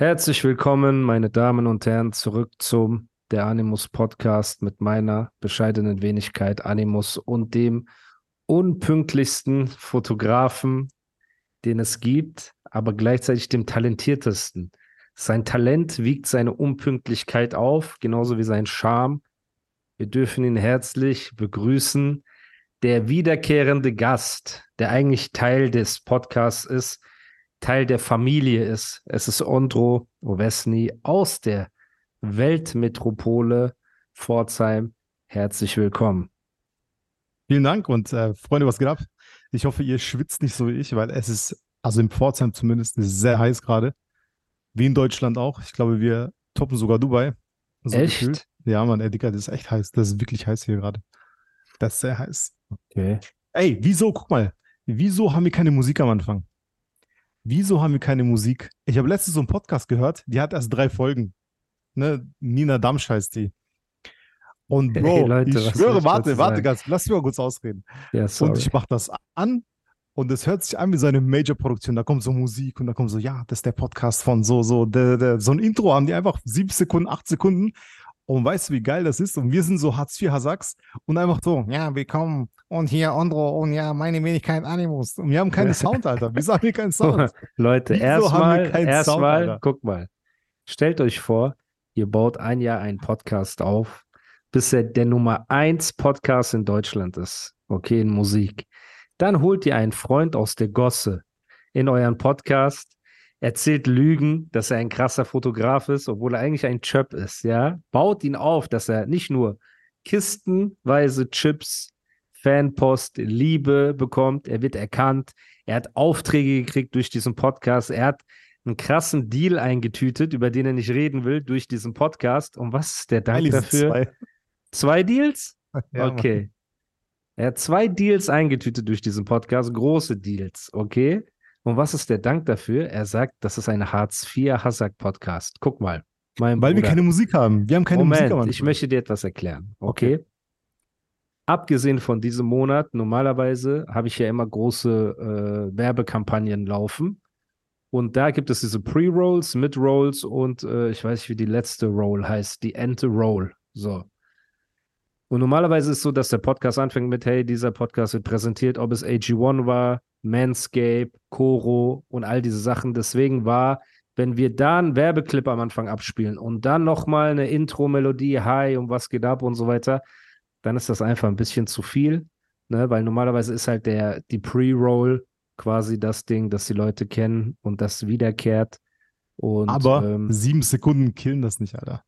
Herzlich willkommen, meine Damen und Herren, zurück zum Der Animus Podcast mit meiner bescheidenen Wenigkeit Animus und dem unpünktlichsten Fotografen, den es gibt, aber gleichzeitig dem talentiertesten. Sein Talent wiegt seine Unpünktlichkeit auf, genauso wie sein Charme. Wir dürfen ihn herzlich begrüßen. Der wiederkehrende Gast, der eigentlich Teil des Podcasts ist, Teil der Familie ist. Es ist Ondro Ovesny aus der Weltmetropole Pforzheim. Herzlich willkommen. Vielen Dank und äh, Freunde, was geht ab? Ich hoffe, ihr schwitzt nicht so wie ich, weil es ist, also in Pforzheim zumindest, sehr heiß gerade. Wie in Deutschland auch. Ich glaube, wir toppen sogar Dubai. So echt? Gefühlt. Ja, Mann, ey, Digga, das ist echt heiß. Das ist wirklich heiß hier gerade. Das ist sehr heiß. Okay. Ey, wieso, guck mal, wieso haben wir keine Musik am Anfang? Wieso haben wir keine Musik? Ich habe letztens so einen Podcast gehört, die hat erst drei Folgen. Ne? Nina Damsch heißt die. Und Bro, hey, Leute, ich schwöre, warte, warte ganz, lass mich mal kurz ausreden. Ja, und ich mache das an und es hört sich an wie so eine Major-Produktion. Da kommt so Musik und da kommt so, ja, das ist der Podcast von so, so, der, der, so ein Intro haben die einfach sieben Sekunden, acht Sekunden. Und weißt du, wie geil das ist? Und wir sind so Hartz IV Hasacks und einfach so, ja, willkommen und hier Andro und ja, meine Wenigkeit Animus. Und wir haben keinen Sound, Alter. Wieso haben wir keinen Sound? Leute, erstmal, erstmal, guck mal. Stellt euch vor, ihr baut ein Jahr einen Podcast auf, bis er der Nummer 1 Podcast in Deutschland ist. Okay, in Musik. Dann holt ihr einen Freund aus der Gosse in euren Podcast, erzählt Lügen, dass er ein krasser Fotograf ist, obwohl er eigentlich ein Chöp ist, ja? Baut ihn auf, dass er nicht nur kistenweise Chips Fanpost, Liebe bekommt, er wird erkannt, er hat Aufträge gekriegt durch diesen Podcast, er hat einen krassen Deal eingetütet, über den er nicht reden will, durch diesen Podcast. Und was ist der Dank dafür? Zwei. zwei Deals? Ja, okay. Mann. Er hat zwei Deals eingetütet durch diesen Podcast, große Deals, okay? Und was ist der Dank dafür? Er sagt, das ist ein Hartz-IV-Hassack-Podcast. Guck mal. Weil Bruder. wir keine Musik haben. Wir haben keine Moment, Musik. Ich möchte dir etwas erklären, okay? okay? abgesehen von diesem Monat, normalerweise habe ich ja immer große äh, Werbekampagnen laufen. Und da gibt es diese Pre-Rolls, Mid-Rolls und äh, ich weiß nicht, wie die letzte Roll heißt, die Ente Roll. So. Und normalerweise ist es so, dass der Podcast anfängt mit, hey, dieser Podcast wird präsentiert, ob es AG1 war, Manscape, Coro und all diese Sachen. Deswegen war, wenn wir da einen Werbeclip am Anfang abspielen und dann nochmal eine Intro-Melodie, hi und was geht ab und so weiter, dann ist das einfach ein bisschen zu viel, ne? weil normalerweise ist halt der, die Pre-Roll quasi das Ding, das die Leute kennen und das wiederkehrt. Und, Aber ähm, sieben Sekunden killen das nicht, Alter.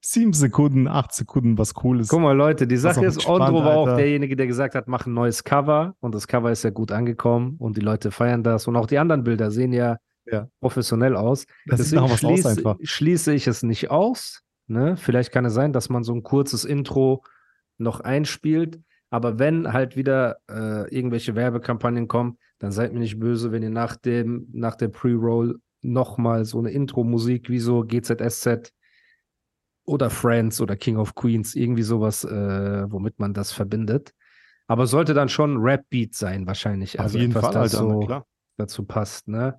Sieben Sekunden, acht Sekunden, was cool ist. Guck mal, Leute, die Sache ist, Ondro war auch derjenige, der gesagt hat, mach ein neues Cover und das Cover ist ja gut angekommen und die Leute feiern das und auch die anderen Bilder sehen ja, ja. professionell aus. Das Deswegen sieht was schließe, aus einfach. schließe ich es nicht aus. Ne? Vielleicht kann es sein, dass man so ein kurzes Intro noch einspielt. Aber wenn halt wieder äh, irgendwelche Werbekampagnen kommen, dann seid mir nicht böse, wenn ihr nach dem, nach der Pre-Roll nochmal so eine Intro-Musik wie so GZSZ oder Friends oder King of Queens, irgendwie sowas, äh, womit man das verbindet. Aber sollte dann schon Rap-Beat sein, wahrscheinlich. Auf also jeden etwas, Fall, das Alter, so dazu passt, ne?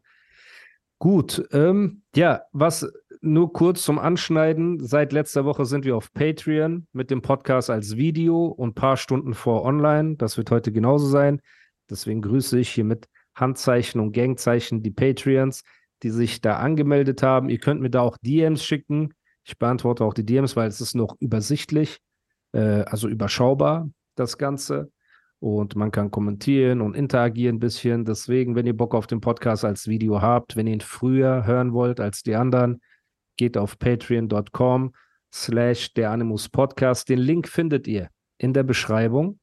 Gut, ähm, ja, was nur kurz zum Anschneiden. Seit letzter Woche sind wir auf Patreon mit dem Podcast als Video und ein paar Stunden vor online. Das wird heute genauso sein. Deswegen grüße ich hier mit Handzeichen und Gangzeichen die Patreons, die sich da angemeldet haben. Ihr könnt mir da auch DMs schicken. Ich beantworte auch die DMs, weil es ist noch übersichtlich, äh, also überschaubar, das Ganze. Und man kann kommentieren und interagieren ein bisschen. Deswegen, wenn ihr Bock auf den Podcast als Video habt, wenn ihr ihn früher hören wollt als die anderen, geht auf patreon.com slash der Animus Podcast. Den Link findet ihr in der Beschreibung.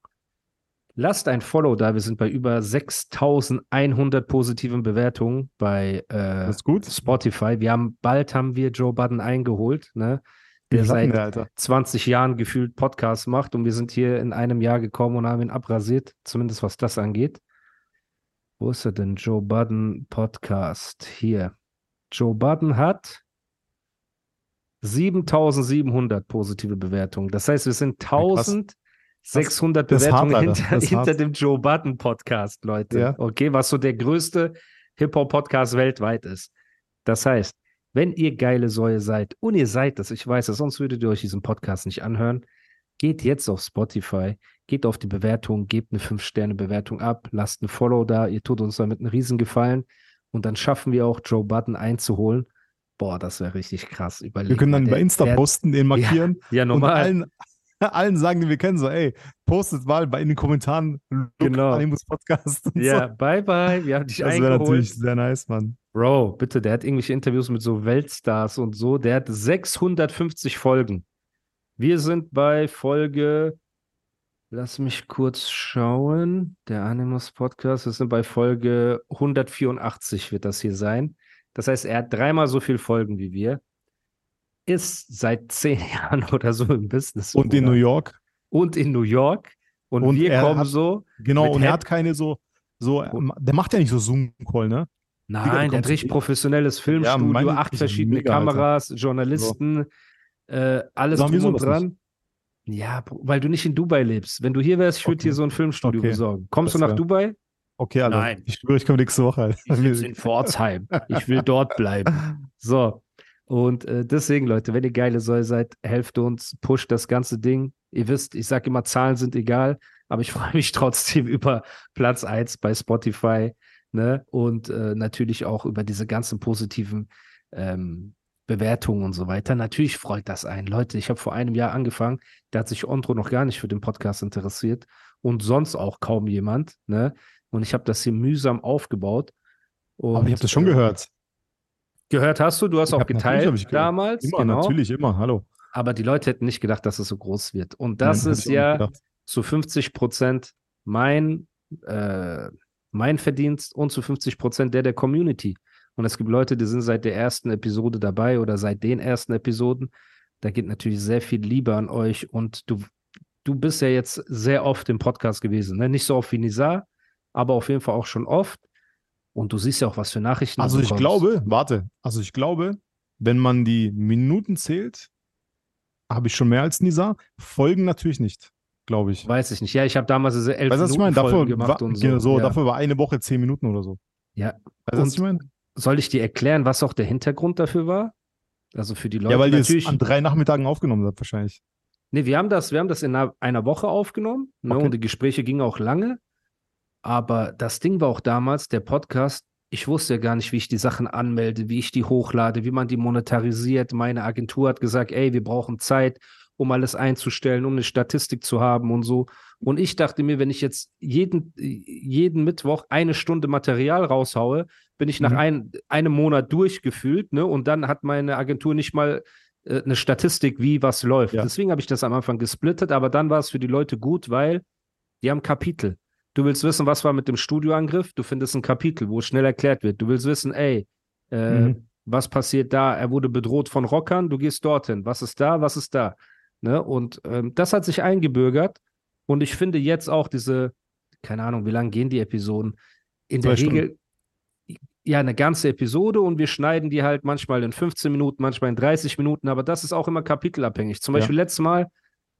Lasst ein Follow da. Wir sind bei über 6100 positiven Bewertungen bei äh, Spotify. Wir haben, bald haben wir Joe Budden eingeholt, ne? der seit wir, 20 Jahren gefühlt Podcasts macht und wir sind hier in einem Jahr gekommen und haben ihn abrasiert, zumindest was das angeht. Wo ist er denn? Joe Budden Podcast. Hier. Joe Budden hat 7700 positive Bewertungen. Das heißt, wir sind 1600 das, Bewertungen hinter, hinter dem Joe Button Podcast, Leute. Ja. Okay, was so der größte Hip-Hop-Podcast weltweit ist. Das heißt, wenn ihr geile Säue seid, und ihr seid das, ich weiß es, sonst würdet ihr euch diesen Podcast nicht anhören, geht jetzt auf Spotify, geht auf die Bewertung, gebt eine 5-Sterne-Bewertung ab, lasst ein Follow da, ihr tut uns damit einen Riesengefallen und dann schaffen wir auch Joe Button einzuholen. Boah, das wäre richtig krass. Überlegen, wir können dann über Insta der, posten, den markieren. Ja, ja normal. Und allen, allen sagen, die wir kennen, so, ey, postet mal bei in den Kommentaren genau. Animus Podcast. Ja, so. bye bye. Wir haben dich das wäre natürlich sehr nice, Mann. Bro, bitte, der hat irgendwelche Interviews mit so Weltstars und so. Der hat 650 Folgen. Wir sind bei Folge, lass mich kurz schauen, der Animus Podcast, wir sind bei Folge 184 wird das hier sein. Das heißt, er hat dreimal so viele Folgen wie wir ist seit zehn Jahren oder so im Business. Und in New York. Und in New York. Und, und wir kommen hat, so. Genau, und er hat keine so, so, der macht ja nicht so Zoom-Call, ne? Nein, der hat richtig professionelles Filmstudio, ja, acht verschiedene mega, Kameras, Alter. Journalisten, so. äh, alles drum und dran. Ja, weil du nicht in Dubai lebst. Wenn du hier wärst, ich würde okay. dir so ein Filmstudio okay. besorgen. Kommst das du nach wär... Dubai? Okay, Alter. Nein. Ich schwöre, ich komme nächste Woche. Alter. Ich in Pforzheim. Ich will dort bleiben. So, und äh, deswegen, Leute, wenn ihr geile Säule seid, helft uns, pusht das ganze Ding. Ihr wisst, ich sage immer, Zahlen sind egal, aber ich freue mich trotzdem über Platz 1 bei Spotify. Ne? Und äh, natürlich auch über diese ganzen positiven ähm, Bewertungen und so weiter. Natürlich freut das einen. Leute, ich habe vor einem Jahr angefangen, da hat sich Ondro noch gar nicht für den Podcast interessiert und sonst auch kaum jemand. Ne? Und ich habe das hier mühsam aufgebaut. Und, aber ich habe das schon äh, gehört. Gehört hast du, du hast ich auch geteilt damals. Immer, genau. natürlich, immer, hallo. Aber die Leute hätten nicht gedacht, dass es so groß wird. Und das Nein, ist ja zu 50 Prozent mein, äh, mein Verdienst und zu 50 Prozent der der Community. Und es gibt Leute, die sind seit der ersten Episode dabei oder seit den ersten Episoden. Da geht natürlich sehr viel Liebe an euch. Und du, du bist ja jetzt sehr oft im Podcast gewesen. Ne? Nicht so oft wie Nizar, aber auf jeden Fall auch schon oft. Und du siehst ja auch, was für Nachrichten Also ich glaube, warte, also ich glaube, wenn man die Minuten zählt, habe ich schon mehr als Nisa. Folgen natürlich nicht, glaube ich. Weiß ich nicht. Ja, ich habe damals diese elf weißt, Minuten ich meine? Dafür, gemacht und so. so ja. Dafür war eine Woche zehn Minuten oder so. Ja. Weißt du, was ich meine? Soll ich dir erklären, was auch der Hintergrund dafür war? Also für die Leute. Ja, weil ihr es an drei Nachmittagen aufgenommen habt, wahrscheinlich. Nee, wir haben das, wir haben das in einer, einer Woche aufgenommen. Ne, okay. Und die Gespräche gingen auch lange. Aber das Ding war auch damals, der Podcast, ich wusste ja gar nicht, wie ich die Sachen anmelde, wie ich die hochlade, wie man die monetarisiert. Meine Agentur hat gesagt, ey, wir brauchen Zeit, um alles einzustellen, um eine Statistik zu haben und so. Und ich dachte mir, wenn ich jetzt jeden, jeden Mittwoch eine Stunde Material raushaue, bin ich nach mhm. ein, einem Monat durchgefühlt, ne? Und dann hat meine Agentur nicht mal äh, eine Statistik, wie was läuft. Ja. Deswegen habe ich das am Anfang gesplittet, aber dann war es für die Leute gut, weil die haben Kapitel. Du willst wissen, was war mit dem Studioangriff? Du findest ein Kapitel, wo es schnell erklärt wird. Du willst wissen, ey, äh, mhm. was passiert da? Er wurde bedroht von Rockern, du gehst dorthin. Was ist da? Was ist da? Ne? Und ähm, das hat sich eingebürgert. Und ich finde jetzt auch diese, keine Ahnung, wie lange gehen die Episoden? In Zwei der Stunden. Regel ja eine ganze Episode und wir schneiden die halt manchmal in 15 Minuten, manchmal in 30 Minuten, aber das ist auch immer kapitelabhängig. Zum Beispiel ja. letztes Mal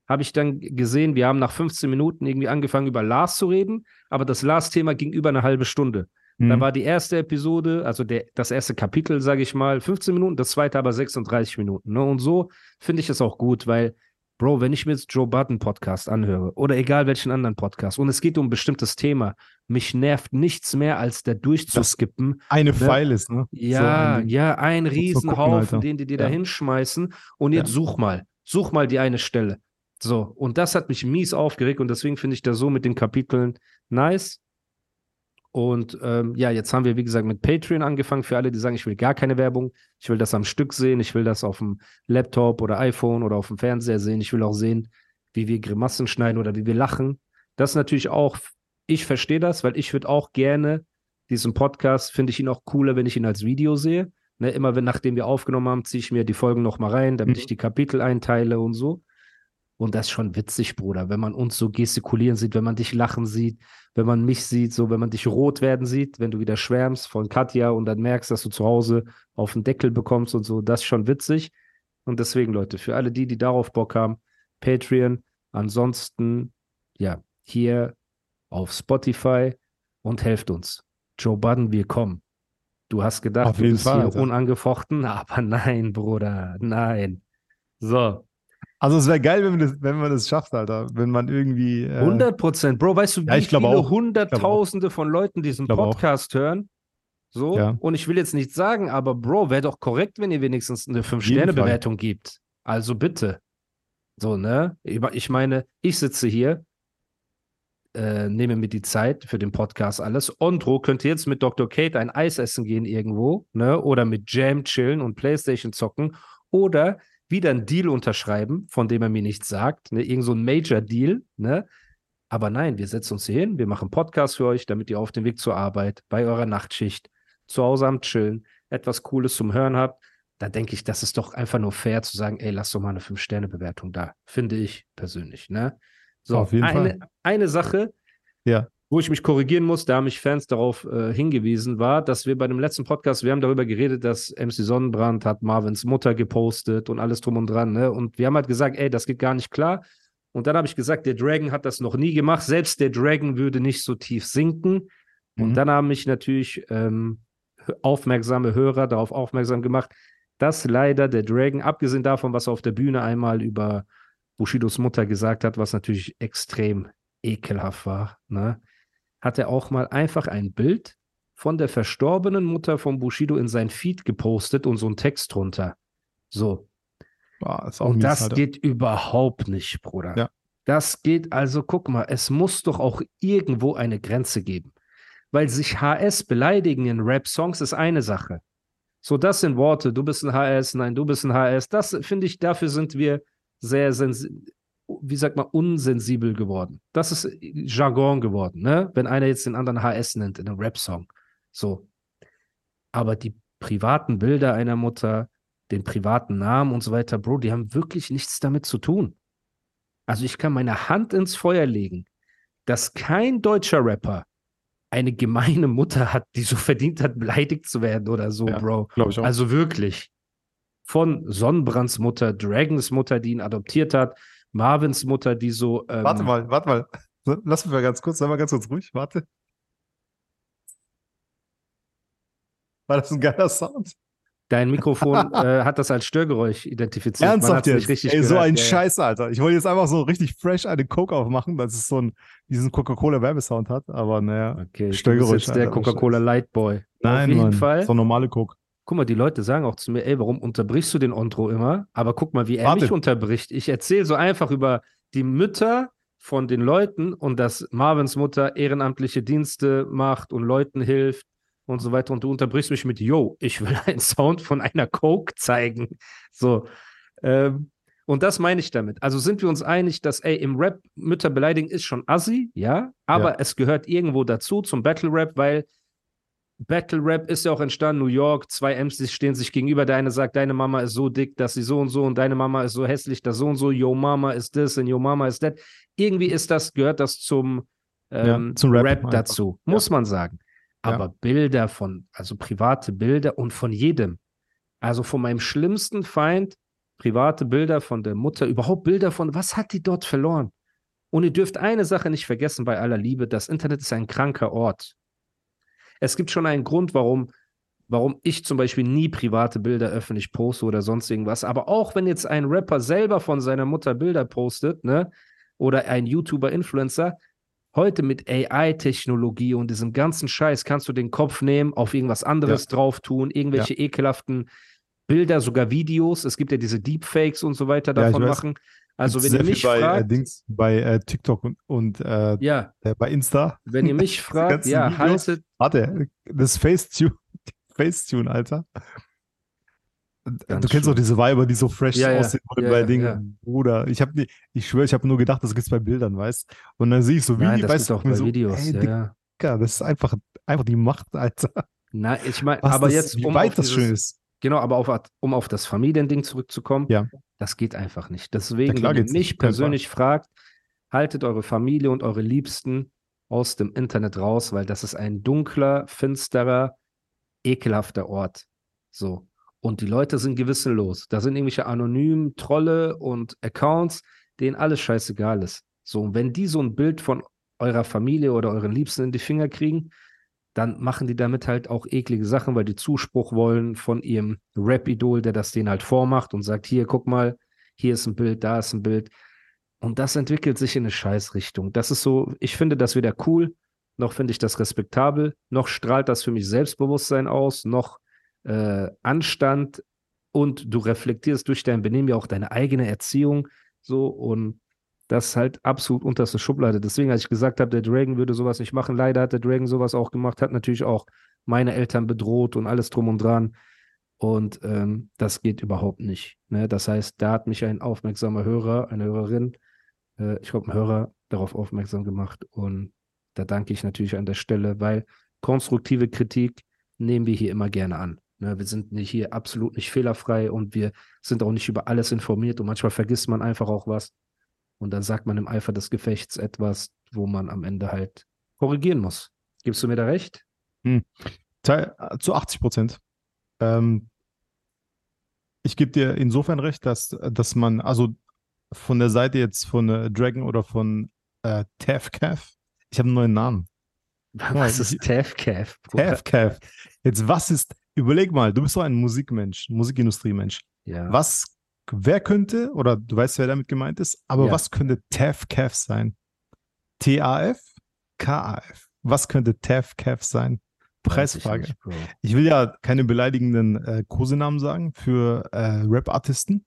habe ich dann gesehen, wir haben nach 15 Minuten irgendwie angefangen, über Lars zu reden, aber das Lars-Thema ging über eine halbe Stunde. Mhm. Da war die erste Episode, also der, das erste Kapitel, sage ich mal, 15 Minuten, das zweite aber 36 Minuten. Ne? Und so finde ich es auch gut, weil, Bro, wenn ich mir jetzt Joe Button Podcast anhöre oder egal welchen anderen Podcast und es geht um ein bestimmtes Thema, mich nervt nichts mehr, als der durchzuskippen. Das eine ne? Pfeil ist, ne? Ja, so ein, ja, ein Riesenhaufen, den die dir ja. da hinschmeißen und jetzt ja. such mal, such mal die eine Stelle. So, und das hat mich mies aufgeregt und deswegen finde ich das so mit den Kapiteln nice. Und ähm, ja, jetzt haben wir, wie gesagt, mit Patreon angefangen. Für alle, die sagen, ich will gar keine Werbung. Ich will das am Stück sehen. Ich will das auf dem Laptop oder iPhone oder auf dem Fernseher sehen. Ich will auch sehen, wie wir Grimassen schneiden oder wie wir lachen. Das ist natürlich auch, ich verstehe das, weil ich würde auch gerne diesen Podcast, finde ich ihn auch cooler, wenn ich ihn als Video sehe. Ne, immer wenn, nachdem wir aufgenommen haben, ziehe ich mir die Folgen nochmal rein, damit mhm. ich die Kapitel einteile und so. Und das ist schon witzig, Bruder, wenn man uns so gestikulieren sieht, wenn man dich lachen sieht, wenn man mich sieht, so wenn man dich rot werden sieht, wenn du wieder schwärmst von Katja und dann merkst, dass du zu Hause auf den Deckel bekommst und so, das ist schon witzig. Und deswegen, Leute, für alle die, die darauf Bock haben, Patreon, ansonsten, ja, hier auf Spotify und helft uns. Joe Budden, wir kommen. Du hast gedacht, Auf du jeden bist Fall, hier Alter. unangefochten, aber nein, Bruder, nein. So, Also es wäre geil, wenn man das, wenn man das schafft, Alter. Wenn man irgendwie. Äh, 100 Prozent. Bro, weißt du, wie Ja, ich glaube viele auch. Hunderttausende von Leuten diesen glaube auch. Podcast hören? So, Ja. und ich will jetzt nichts sagen, aber Bro, wäre doch korrekt, wenn ihr wenigstens eine jeden 5-Sterne-Bewertung gibt. Also bitte. So, ne? Ich ich meine, ich sitze hier, äh, nehme mir die Zeit für den Podcast alles. Ondro könnte jetzt mit Dr. Kate ein Eis essen gehen irgendwo, ne? Oder mit Jam chillen und Playstation zocken. Oder wieder einen Deal unterschreiben, von dem er mir nichts sagt, ne? Irgend so ein Major-Deal, ne? Aber nein, wir setzen uns hier hin, wir machen Podcast für euch, damit ihr auf dem Weg zur Arbeit, bei eurer Nachtschicht, zu Hause am Chillen, etwas Cooles zum Hören habt. Da denke ich, das ist doch einfach nur fair zu sagen, ey, lass doch mal eine 5-Sterne-Bewertung da. Finde ich persönlich, ne? So, Auf jeden eine, eine Sache, Ja. Wo ich mich korrigieren muss, da haben mich Fans darauf äh, hingewiesen, war, dass wir bei dem letzten Podcast, wir haben darüber geredet, dass MC Sonnenbrand hat Marvins Mutter gepostet und alles drum und dran, ne? Und wir haben halt gesagt, ey, das geht gar nicht klar. Und dann habe ich gesagt, der Dragon hat das noch nie gemacht. Selbst der Dragon würde nicht so tief sinken. Und Mhm. dann haben mich natürlich ähm, aufmerksame Hörer darauf aufmerksam gemacht, dass leider der Dragon, abgesehen davon, was er auf der Bühne einmal über Bushidos Mutter gesagt hat, was natürlich extrem ekelhaft war, ne, hat er auch mal einfach ein Bild von der verstorbenen Mutter von Bushido in sein Feed gepostet und so einen Text drunter. So. Boah, Und das Alter. geht überhaupt nicht, Bruder. Ja. Das geht, also guck mal, es muss doch auch irgendwo eine Grenze geben. Weil sich HS beleidigen in Rap-Songs ist eine Sache. So, das sind Worte, du bist ein HS, nein, du bist ein HS. Das finde ich, dafür sind wir sehr, sensi- wie sagt man, unsensibel geworden. Das ist Jargon geworden, ne? Wenn einer jetzt den anderen HS nennt in einem Rap-Song. So. Aber die privaten Bilder einer Mutter, den privaten Namen und so weiter, Bro, die haben wirklich nichts damit zu tun. Also ich kann meine Hand ins Feuer legen, dass kein deutscher Rapper eine gemeine Mutter hat, die so verdient hat, beleidigt zu werden oder so, Ja, Bro. Glaube ich auch. Also wirklich. Von Sonnenbrands Mutter, Dragons Mutter, die ihn adoptiert hat, Marvins Mutter, die so. Ähm, warte mal, warte mal. So, Lass mich mal ganz kurz, sei mal ganz kurz ruhig, warte. War das ein geiler Sound? Dein Mikrofon äh, hat das als Störgeräusch identifiziert. Ernsthaft jetzt? richtig Ey, so gehört. ein Ja. Scheiß, Alter. Ich wollte jetzt einfach so richtig fresh eine Coke aufmachen, dass es so ein, diesen Coca-Cola-Werbesound hat, aber naja. Okay, du bist Störgeräusch, jetzt der Alter, Coca-Cola Lightboy. Nein, Auf jeden Mann. Fall. So normale Coke. Guck mal, die Leute sagen auch zu mir, ey, warum unterbrichst du den Ontro immer? Aber guck mal, wie er Warte. mich unterbricht. Ich erzähle so einfach über die Mütter von den Leuten und dass Marvins Mutter ehrenamtliche Dienste macht und Leuten hilft und so weiter. Und du unterbrichst mich mit, yo, ich will einen Sound von einer Coke zeigen. So. Ähm, und das meine ich damit. Also sind wir uns einig, dass, ey, im Rap Mütter beleidigen ist schon assi, ja, aber Ja. es gehört irgendwo dazu zum Battle Rap, weil Battle Rap ist ja auch entstanden, New York, zwei MCs stehen sich gegenüber, der eine sagt, deine Mama ist so dick, dass sie so und so und deine Mama ist so hässlich, dass so und so, yo Mama ist this und yo Mama ist that. Irgendwie ist das, gehört das zum, ähm, Ja, zum Rap Rap, dazu, muss man sagen. Ja. Aber Bilder von, also private Bilder und von jedem, also von meinem schlimmsten Feind, private Bilder von der Mutter, überhaupt Bilder von, was hat die dort verloren? Und ihr dürft eine Sache nicht vergessen bei aller Liebe, das Internet ist ein kranker Ort. Es gibt schon einen Grund, warum, warum ich zum Beispiel nie private Bilder öffentlich poste oder sonst irgendwas. Aber auch wenn jetzt ein Rapper selber von seiner Mutter Bilder postet, ne, oder ein YouTuber, Influencer, heute mit AI-Technologie und diesem ganzen Scheiß kannst du den Kopf nehmen, auf irgendwas anderes drauf tun, irgendwelche ekelhaften Bilder, sogar Videos. Es gibt ja diese Deepfakes und so weiter Ja, davon weiß. machen. Also wenn ihr mich bei, äh, fragt, Dings, bei äh, TikTok und, und äh, ja, äh, bei Insta. wenn ihr mich fragt, ja, Videos. haltet, Warte, das Facetune, Facetune, Alter. Ganz du kennst doch diese Weiber, die so fresh Ja, ja, aussehen wollen ja, bei ja, Dingen. ja. Bruder, ich habe ich schwöre, ich habe nur gedacht, das gibt's bei Bildern, weißt Und dann sehe ich so nein, Videos, das weißt gibt auch bei so, Videos, ja, ja. Dicker, das ist einfach, einfach die Macht, Alter. Nein, ich meine, aber das, jetzt, wie um weit das schön ist. Genau, aber auf, um auf das Familiending zurückzukommen, Ja. das geht einfach nicht. Deswegen, wenn ihr nicht, mich persönlich fragt, haltet eure Familie und eure Liebsten aus dem Internet raus, weil das ist ein dunkler, finsterer, ekelhafter Ort. So. Und die Leute sind gewissenlos. Da sind irgendwelche anonymen Trolle und Accounts, denen alles scheißegal ist. So, und wenn die so ein Bild von eurer Familie oder euren Liebsten in die Finger kriegen, dann machen die damit halt auch eklige Sachen, weil die Zuspruch wollen von ihrem Rap-Idol, der das denen halt vormacht und sagt, hier, guck mal, hier ist ein Bild, da ist ein Bild. Und das entwickelt sich in eine Scheißrichtung. Das ist so, ich finde das weder cool, noch finde ich das respektabel, noch strahlt das für mich Selbstbewusstsein aus, noch äh, Anstand und du reflektierst durch dein Benehmen ja auch deine eigene Erziehung so und das ist halt absolut unterste Schublade. Deswegen, als ich gesagt habe, der Dragon würde sowas nicht machen, leider hat der Dragon sowas auch gemacht, hat natürlich auch meine Eltern bedroht und alles drum und dran. Und ähm, das geht überhaupt nicht. Ne? Das heißt, da hat mich ein aufmerksamer Hörer, eine Hörerin, äh, ich glaube, ein Hörer darauf aufmerksam gemacht. Und da danke ich natürlich an der Stelle, weil konstruktive Kritik nehmen wir hier immer gerne an. Ne? Wir sind hier absolut nicht fehlerfrei und wir sind auch nicht über alles informiert und manchmal vergisst man einfach auch was. Und dann sagt man im Eifer des Gefechts etwas, wo man am Ende halt korrigieren muss. Gibst du mir da recht? Hm. Teil, äh, zu 80 Prozent. Ähm, ich gebe dir insofern recht, dass, dass man, also von der Seite jetzt von äh, Dragon oder von äh, Tafcaf, ich habe einen neuen Namen. Was ist Tafcaf? Tafcaf. Jetzt, was ist, überleg mal, du bist so ein Musikmensch, Musikindustriemensch. Ja. Was, wer könnte, oder du weißt, wer damit gemeint ist, aber Ja. was könnte TAFCAF sein? T-A-F? K-A-F. Was könnte TAFCAF sein? Weiß ich Preisfrage. nicht. Ich will ja keine beleidigenden äh, Kosenamen sagen für äh, Rap-Artisten.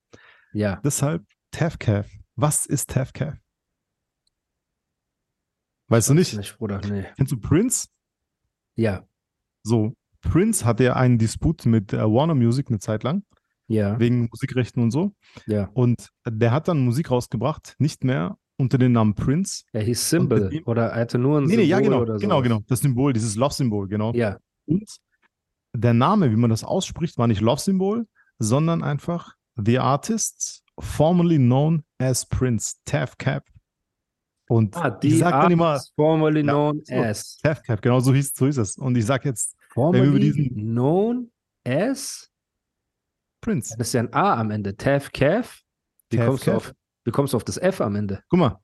Ja, Deshalb TAFCAF. Was ist TAFCAF? Weißt du nicht? nicht, Bruder. Nee. Kennst du Prince? Ja, So, Prince hatte ja einen Disput mit äh, Warner Music eine Zeit lang, ja, wegen Musikrechten und so. ja. Und der hat dann Musik rausgebracht, nicht mehr unter dem Namen Prince. Er hieß Symbol ihm- oder er hatte nur ein Nee, nee, ja, Symbol genau, genau, sowas. genau. Das Symbol, dieses Love-Symbol, genau. Ja, Und der Name, wie man das ausspricht, war nicht Love-Symbol, sondern einfach The Artist, formerly known as Prince, Taff Cap. Und ah, ich die sag dann immer, formerly Ja, known so. as. Taff Cap, genau so hieß, so hieß es. Und ich sag jetzt Formerly diesen- known as. Prince. Das ist ja ein A am Ende. Tav Cav. Wie Tav kommst du Cav. auf, wie kommst du auf das F am Ende? Guck mal.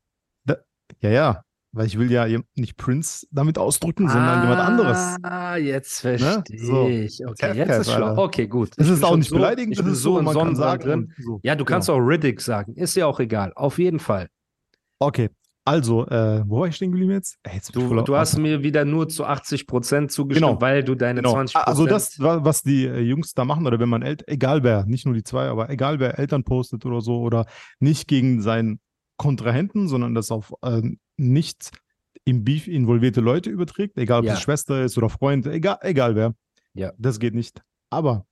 Da, ja, ja, weil ich will ja nicht Prince damit ausdrücken, sondern jemand anderes. Ah, jetzt Ne? verstehe So. ich. Okay, Tav jetzt Cav, ist schlau. Alter. Okay, gut. Das Ich ist auch nicht so, beleidigend, bin ist so so, in man kann Sonnenbrand sagen. drin. So. Ja, du Genau. kannst auch Riddick sagen. Ist ja auch egal. Auf jeden Fall. Okay, also, äh, wo war ich stehen geblieben jetzt? Ey, jetzt Du, du hast mir wieder nur zu 80 Prozent zugestimmt, Genau. weil du deine Genau. 20 Prozent. Also das, wa- was die äh, Jungs da machen, oder wenn man, El egal wer, nicht nur die zwei, aber egal wer Eltern postet oder so, oder nicht gegen seinen Kontrahenten, sondern das auf äh, nicht im Beef involvierte Leute überträgt, egal ob Ja. es Schwester ist oder Freund, egal, egal wer. Ja. Das geht nicht. Aber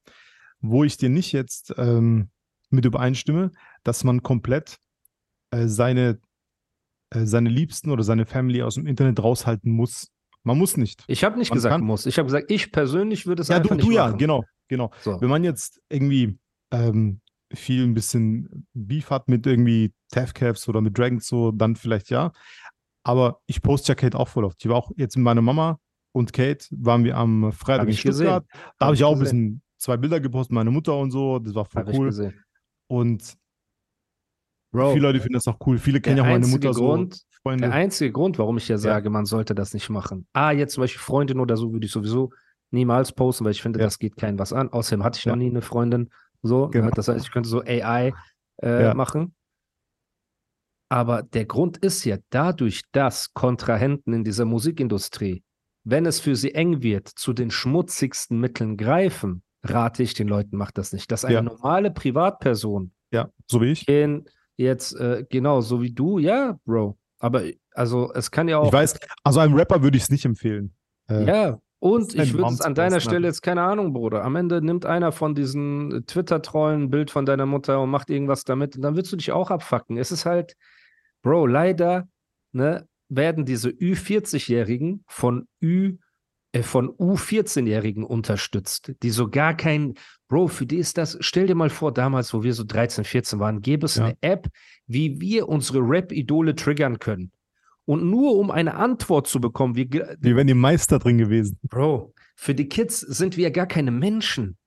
wo ich dir nicht jetzt ähm, mit übereinstimme, dass man komplett äh, seine, seine Liebsten oder seine Family aus dem Internet raushalten muss. Man muss nicht. Ich habe nicht Man gesagt, kann- muss. Ich habe gesagt, ich persönlich würde es Ja, einfach du, nicht du ja, machen. genau, genau. So. Wenn man jetzt irgendwie ähm, viel ein bisschen Beef hat mit irgendwie Tafcavs oder mit Dragons so, dann vielleicht ja. Aber ich poste ja Kate auch voll oft. Ich war auch jetzt mit meiner Mama und Kate waren wir am Freitag Hab in ich gesehen. Stuttgart. Da Hab habe ich ich auch ein gesehen. bisschen zwei Bilder gepostet, meine Mutter und so. Das war voll ich cool. Und Bro, viele Leute finden das auch cool. Viele kennen ja auch meine Mutter Grund, so. Freunde. Der einzige Grund, warum ich ja sage, man sollte das nicht machen. Ah, jetzt zum Beispiel Freundin oder so würde ich sowieso niemals posten, weil ich finde, Ja. das geht keinem was an. Außerdem hatte ich Ja. noch nie eine Freundin. So, Genau. ne? das heißt, ich könnte so AI äh, Ja. machen. Aber der Grund ist ja dadurch, dass Kontrahenten in dieser Musikindustrie, wenn es für sie eng wird, zu den schmutzigsten Mitteln greifen, rate ich den Leuten, macht das nicht. Dass eine Ja. normale Privatperson Ja, so wie ich. in jetzt, äh, genau, so wie du, ja, Bro. Aber also es kann ja auch. Ich weiß, also einem Rapper würde ich es nicht empfehlen. Äh, Ja, und ich würde es an deiner Stelle jetzt keine Ahnung, Bruder. Am Ende nimmt einer von diesen äh, Twitter-Trollen ein Bild von deiner Mutter und macht irgendwas damit und dann willst du dich auch abfacken. Es ist halt, Bro, leider ne, werden diese Ü40-Jährigen von Ü äh, von U14-Jährigen unterstützt, die so gar kein, Bro, für die ist das, stell dir mal vor, damals, wo wir so 13, 14 waren, gäbe es Ja. eine App, wie wir unsere Rap-Idole triggern können. Und nur um eine Antwort zu bekommen, wie, Wir wären die Meister drin gewesen. Bro, für die Kids sind wir ja gar keine Menschen.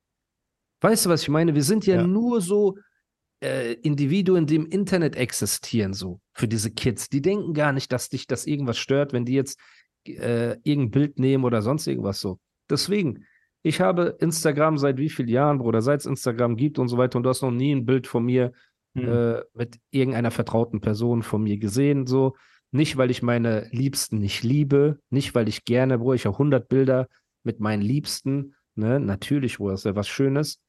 Weißt du, was ich meine? Wir sind ja, Ja. nur so äh, Individuen, die im Internet existieren, so für diese Kids. Die denken gar nicht, dass dich das irgendwas stört, wenn die jetzt äh, irgendein Bild nehmen oder sonst irgendwas so. Deswegen, ich habe Instagram seit wie vielen Jahren, Bruder, seit es Instagram gibt und so weiter und du hast noch nie ein Bild von mir Hm. äh, mit irgendeiner vertrauten Person von mir gesehen, so. Nicht, weil ich meine Liebsten nicht liebe, nicht, weil ich gerne, wo ich auch 100 Bilder mit meinen Liebsten, ne, natürlich, wo ist ja was Schönes,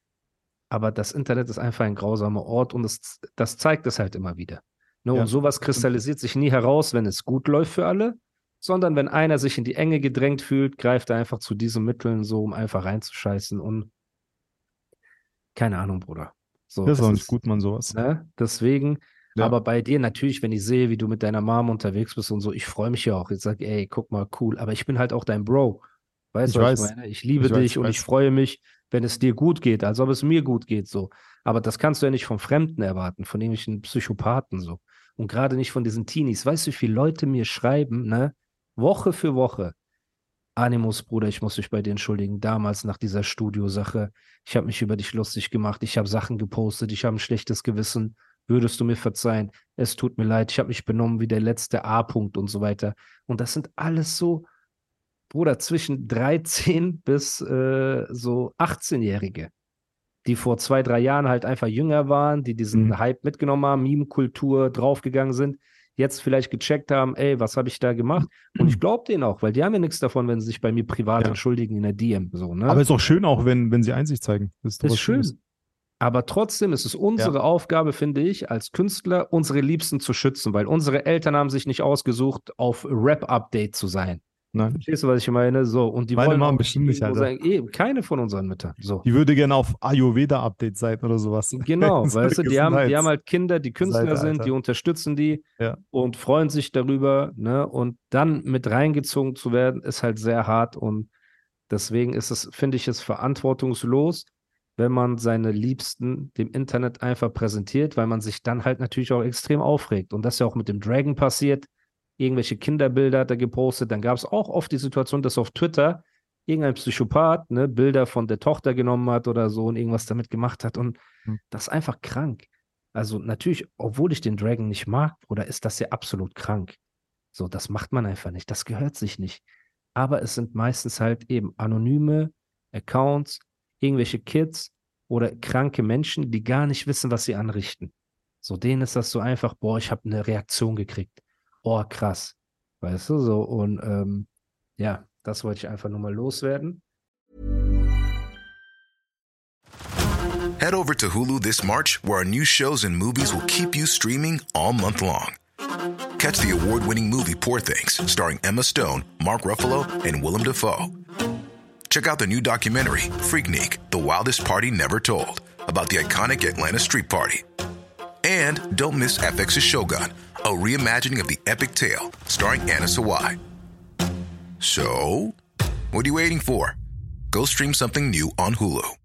aber das Internet ist einfach ein grausamer Ort und es, das zeigt es halt immer wieder. Ne, Ja, und sowas kristallisiert sich nie heraus, wenn es gut läuft für alle, sondern wenn einer sich in die Enge gedrängt fühlt, greift er einfach zu diesen Mitteln so, um einfach reinzuscheißen und keine Ahnung, Bruder. So, Das ist auch nicht gut, man, sowas. Ne? Deswegen, Ja. aber bei dir natürlich, wenn ich sehe, wie du mit deiner Mom unterwegs bist und so, ich freue mich ja auch. Ich sage, ey, guck mal, cool. Aber ich bin halt auch dein Bro. Weißt du, was weiß. ich meine? Ich liebe Ich weiß, dich ich und weiß. ich freue mich, wenn es dir gut geht, als ob es mir gut geht, so. Aber das kannst du ja nicht vom Fremden erwarten, von irgendwelchen Psychopathen, so. Und gerade nicht von diesen Teenies. Weißt du, wie viele Leute mir schreiben, ne? Woche für Woche. Animus, Bruder, ich muss mich bei dir entschuldigen. Damals nach dieser Studiosache, ich habe mich über dich lustig gemacht, ich habe Sachen gepostet, ich habe ein schlechtes Gewissen. Würdest du mir verzeihen? Es tut mir leid, ich habe mich benommen wie der letzte A-Punkt und so weiter. Und das sind alles so, Bruder, zwischen 13 bis äh, so 18-Jährige, die vor zwei, drei Jahren halt einfach jünger waren, die diesen Mhm. Hype mitgenommen haben, Meme-Kultur draufgegangen sind, jetzt vielleicht gecheckt haben, ey, was habe ich da gemacht? Und ich glaube denen auch, weil die haben ja nichts davon, wenn sie sich bei mir privat Ja. entschuldigen in der DM. So, ne? Aber ist auch schön auch, wenn, wenn sie Einsicht zeigen. Das ist, ist schön. Aber trotzdem ist es unsere Aufgabe, finde ich, als Künstler, unsere Liebsten zu schützen, weil unsere Eltern haben sich nicht ausgesucht, auf Rap-Update zu sein. Nein. Verstehst du, was ich meine? So, und die Meine wollen Mom bestimmt nicht, Alter. Sagen, eben, keine von unseren Müttern. So. Die würde gerne auf Ayurveda-Update sein oder sowas. Genau, weißt du, die haben, die haben halt Kinder, die Künstler Seite, sind, die unterstützen die Ja. und freuen sich darüber, ne? Und dann mit reingezogen zu werden, ist halt sehr hart und deswegen ist es, finde ich es verantwortungslos, wenn man seine Liebsten dem Internet einfach präsentiert, weil man sich dann halt natürlich auch extrem aufregt. Und das ist ja auch mit dem Dragon passiert. Irgendwelche Kinderbilder hat er gepostet. Dann gab es auch oft die Situation, dass auf Twitter irgendein Psychopath ne, Bilder von der Tochter genommen hat oder so und irgendwas damit gemacht hat. Und Hm. das ist einfach krank. Also natürlich, obwohl ich den Dragon nicht mag, oder ist das ja absolut krank. So, das macht man einfach nicht. Das gehört sich nicht. Aber es sind meistens halt eben anonyme Accounts, irgendwelche Kids oder kranke Menschen, die gar nicht wissen, was sie anrichten. So, denen ist das so einfach, boah, ich habe eine Reaktion gekriegt. Oh, krass. Weißt du, so, und ähm, ja, das wollte ich einfach nur mal loswerden. Head over to Hulu this March, where our new shows and movies will keep you streaming all month long. Catch the award winning movie Poor Things, starring Emma Stone, Mark Ruffalo, and Willem Dafoe. Check out the new documentary, Freaknik The Wildest Party Never Told, about the iconic Atlanta Street Party. And don't miss FX's Shogun, a reimagining of the epic tale, starring Anna Sawai. So, what are you waiting for? Go stream something new on Hulu.